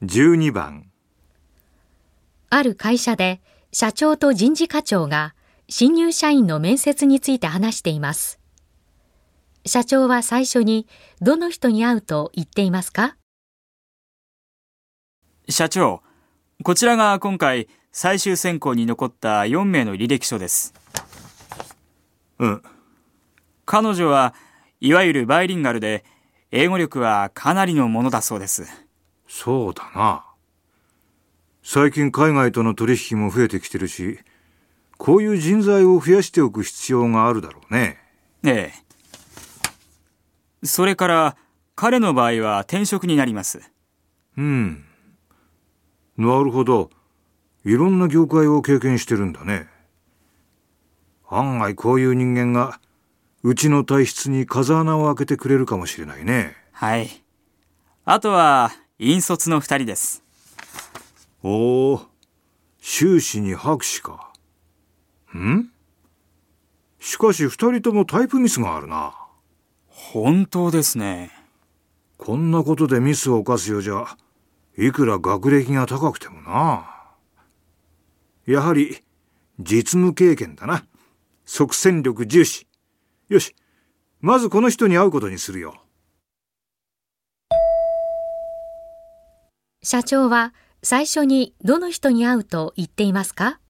12番ある会社で社長と人事課長が新入社員の面接について話しています。社長は最初にどの人に会うと言っていますか？社長、こちらが今回最終選考に残った4名の履歴書です。うん彼女はいわゆるバイリンガルで、英語力はかなりのものだそうです。そうだな最近海外との取引も増えてきてるしこういう人材を増やしておく必要があるだろうねええ。それから、彼の場合は転職になります。うんなるほどいろんな業界を経験してるんだね案外こういう人間がうちの体質に風穴を開けてくれるかもしれないねはい。あとは、引率の二人です。おお修士に博士か。ん？しかし二人ともタイプミスがあるな。本当ですね。こんなことでミスを犯すようじゃいくら学歴が高くてもな。やはり実務経験だな。即戦力重視。よしまずこの人に会うことにするよ社長は最初にどの人に会うと言っていますか？